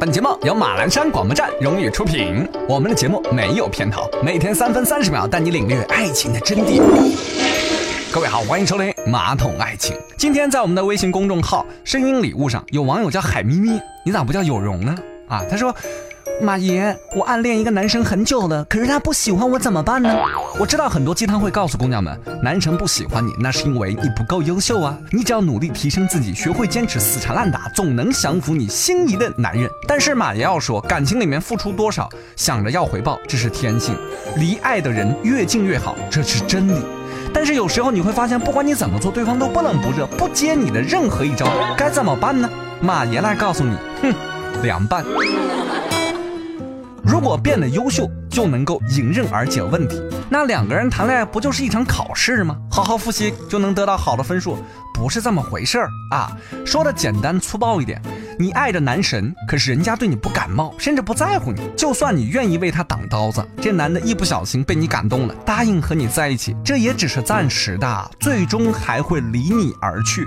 本节目由马栏山广播站荣誉出品，我们的节目没有片头，每天三分三十秒带你领略爱情的真谛。各位好，欢迎收听《马桶爱情》。今天在我们的微信公众号“声音礼物”上，有网友叫海咪咪，你咋不叫有容呢？啊，他说。马爷，我暗恋一个男生很久了，可是他不喜欢我，怎么办呢？我知道很多鸡汤会告诉姑娘们，男生不喜欢你，那是因为你不够优秀啊。你只要努力提升自己，学会坚持，死缠烂打，总能降服你心仪的男人。但是马爷要说，感情里面付出多少，想着要回报，这是天性；离爱的人越近越好，这是真理。但是有时候你会发现，不管你怎么做，对方都不冷不热，不接你的任何一招，该怎么办呢？马爷来告诉你，哼，凉拌。如果变得优秀就能够迎刃而解问题，那两个人谈恋爱不就是一场考试吗？好好复习就能得到好的分数，不是这么回事儿啊！说的简单粗暴一点。你爱着男神，可是人家对你不感冒，甚至不在乎你。就算你愿意为他挡刀子，这男的一不小心被你感动了，答应和你在一起，这也只是暂时的，最终还会离你而去。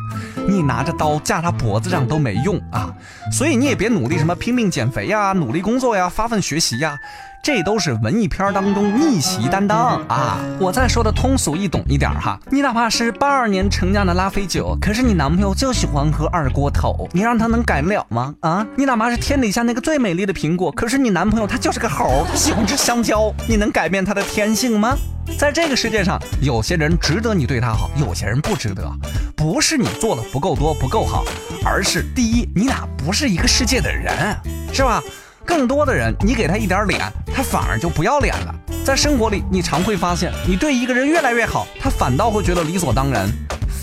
你拿着刀架他脖子上都没用啊！所以你也别努力什么拼命减肥呀，努力工作呀，发奋学习呀。这都是文艺片当中逆袭担当啊！我再说的通俗易懂一点哈，你哪怕是八二年成酿的拉菲酒，可是你男朋友就喜欢喝二锅头，你让他能改了吗？啊，你哪怕是天底下那个最美丽的苹果，可是你男朋友他就是个猴，他喜欢吃香蕉，你能改变他的天性吗？在这个世界上，有些人值得你对他好，有些人不值得，不是你做的不够多不够好，而是第一，你俩不是一个世界的人，是吧？更多的人，你给他一点脸，他反而就不要脸了。在生活里，你常会发现，你对一个人越来越好，他反倒会觉得理所当然，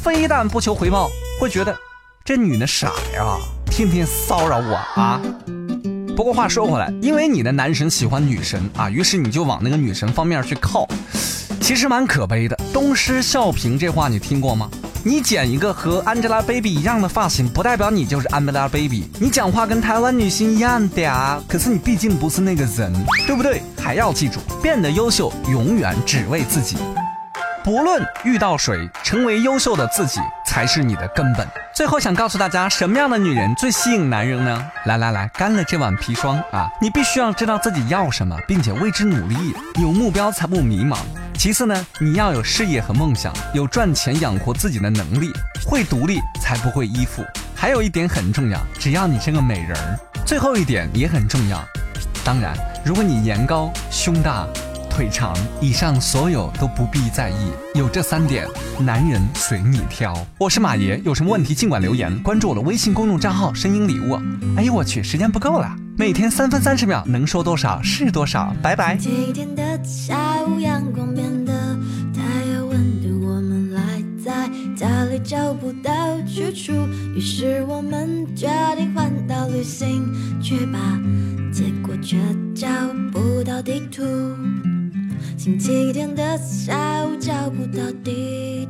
非但不求回报，会觉得这女的傻呀，天天骚扰我啊。不过话说回来，因为你的男神喜欢女神啊，于是你就往那个女神方面去靠，其实蛮可悲的。东施效颦这话你听过吗？你剪一个和 Angelababy 一样的发型，不代表你就是 Angelababy。你讲话跟台湾女星一样嗲，可是你毕竟不是那个人，对不对？还要记住，变得优秀，永远只为自己。不论遇到谁，成为优秀的自己才是你的根本。最后想告诉大家，什么样的女人最吸引男人呢？来来来，干了这碗砒霜啊！你必须要知道自己要什么，并且为之努力，有目标才不迷茫。其次呢，你要有事业和梦想，有赚钱养活自己的能力，会独立才不会依附。还有一点很重要，只要你是个美人儿。最后一点也很重要，当然，如果你颜高、胸大、腿长，以上所有都不必在意。有这三点，男人随你挑。我是马爷，有什么问题尽管留言，关注我的微信公众账号“声音礼物”。哎呦我去，时间不够了，每天三分三十秒，能说多少是多少。拜拜星期天的下午阳光变得太耀眼我们赖在家里。找不到去处，于是我们决定环岛旅行，去吧，结果却找不到地图。星期天的下午，找不到地图。